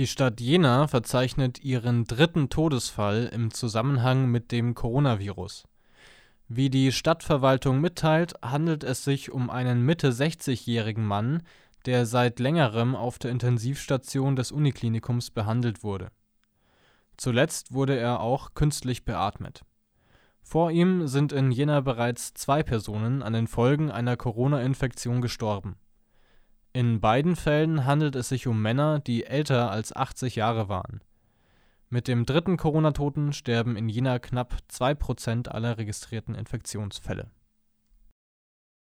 Die Stadt Jena verzeichnet ihren dritten Todesfall im Zusammenhang mit dem Coronavirus. Wie die Stadtverwaltung mitteilt, handelt es sich um einen Mitte-60-jährigen Mann, der seit längerem auf der Intensivstation des Uniklinikums behandelt wurde. Zuletzt wurde er auch künstlich beatmet. Vor ihm sind in Jena bereits zwei Personen an den Folgen einer Corona-Infektion gestorben. In beiden Fällen handelt es sich um Männer, die älter als 80 Jahre waren. Mit dem dritten Corona-Toten sterben in Jena knapp 2 Prozent aller registrierten Infektionsfälle